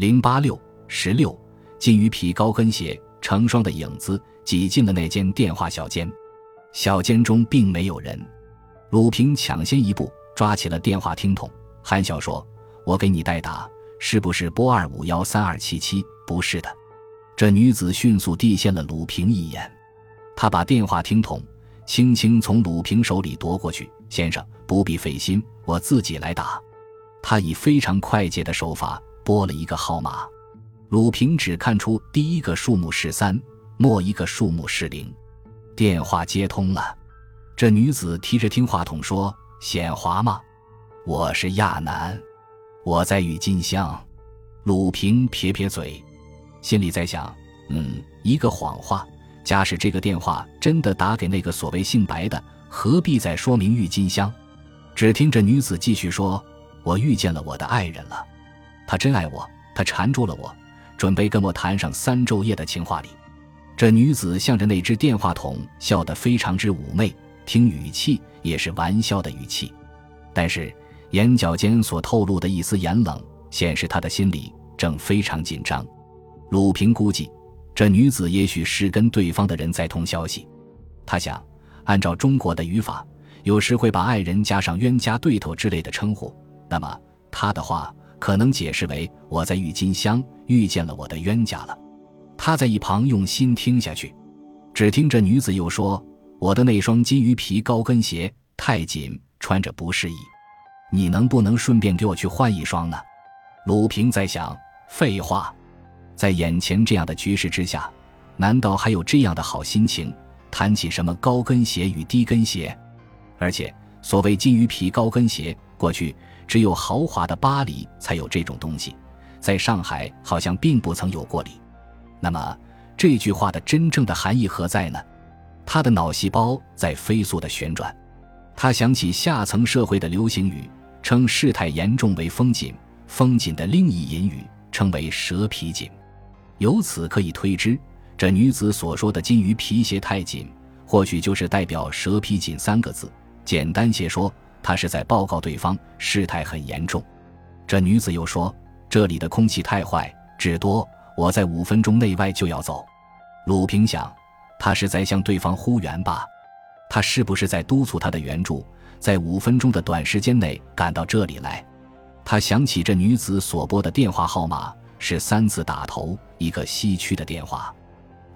零八六十六，金鱼皮高跟鞋成双的影子挤进了那间电话小间，小间中并没有人。鲁平抢先一步抓起了电话听筒，含笑说：“我给你代打，是不是拨二五幺三二七七？不是的。”这女子迅速递现了鲁平一眼，她把电话听筒轻轻从鲁平手里夺过去：“先生，不必费心，我自己来打。”她以非常快捷的手法拨了一个号码，鲁平只看出第一个数目是三，末一个数目是零，电话接通了。这女子提着听话筒说：“显华吗？我是亚楠，我在郁金香。”鲁平撇撇嘴。心里在想：“嗯，一个谎话。假使这个电话真的打给那个所谓姓白的，何必再说明郁金香？”只听这女子继续说：“我遇见了我的爱人了，他真爱我，他缠住了我，准备跟我谈上三昼夜的情话里。”这女子向着那只电话筒笑得非常之妩媚，听语气也是玩笑的语气，但是眼角间所透露的一丝严冷，显示她的心里正非常紧张。鲁平估计，这女子也许是跟对方的人在通消息。他想，按照中国的语法，有时会把爱人加上冤家对头之类的称呼。那么，他的话可能解释为：“我在郁金香遇见了我的冤家了。”他在一旁用心听下去，只听这女子又说：“我的那双金鱼皮高跟鞋太紧，穿着不适宜，你能不能顺便给我去换一双呢？”鲁平在想：废话。在眼前这样的局势之下，难道还有这样的好心情谈起什么高跟鞋与低跟鞋？而且所谓金鱼皮高跟鞋，过去只有豪华的巴黎才有这种东西，在上海好像并不曾有过礼。那么这句话的真正的含义何在呢？他的脑细胞在飞速的旋转，他想起下层社会的流行语，称事态严重为风紧，风紧的另一隐语称为蛇皮紧。由此可以推知，这女子所说的金鱼皮鞋太紧，或许就是代表蛇皮紧三个字。简单些说，他是在报告对方事态很严重。这女子又说：“这里的空气太坏，只多我在五分钟内外就要走。”鲁平想，他是在向对方呼援吧？他是不是在督促他的援助，在五分钟的短时间内赶到这里来？他想起这女子所拨的电话号码。是三次打头，一个西区的电话，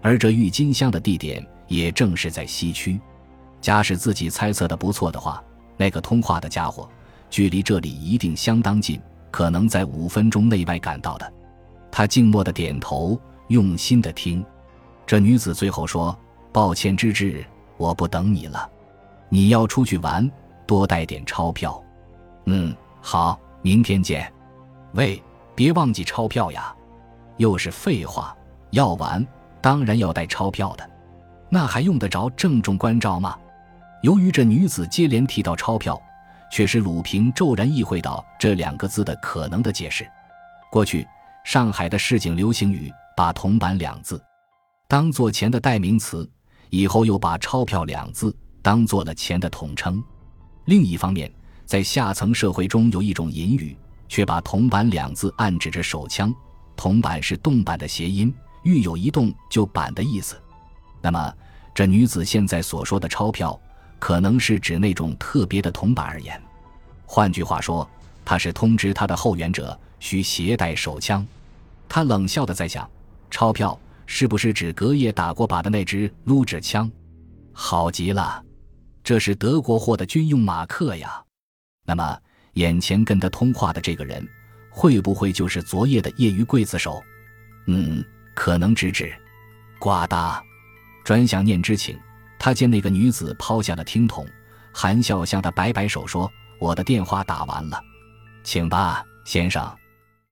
而这郁金香的地点也正是在西区。假使自己猜测的不错的话，那个通话的家伙距离这里一定相当近，可能在五分钟内外赶到的。他静默的点头，用心的听。这女子最后说：“抱歉芝芝，我不等你了。你要出去玩，多带点钞票。”“嗯，好，明天见。”“喂。”别忘记钞票呀！又是废话，要玩当然要带钞票的，那还用得着郑重关照吗？由于这女子接连提到钞票，却使鲁平骤然意会到这两个字的可能的解释。过去上海的市井流行语把“铜板”两字当做钱的代名词，以后又把“钞票”两字当做了钱的统称。另一方面，在下层社会中有一种隐语。却把“铜板”两字暗指着手枪，“铜板”是动板的谐音，欲有一动就板的意思。那么，这女子现在所说的钞票，可能是指那种特别的铜板而言。换句话说，他是通知他的后援者需携带手枪。他冷笑的在想：钞票是不是指隔夜打过靶的那支撸指枪？好极了，这是德国货的军用马克呀。那么。眼前跟他通话的这个人，会不会就是昨夜的业余刽子手？嗯，可能直指。呱嗒，转想念之情，他见那个女子抛下了听筒，含笑向他摆摆手说：“我的电话打完了，请吧，先生。”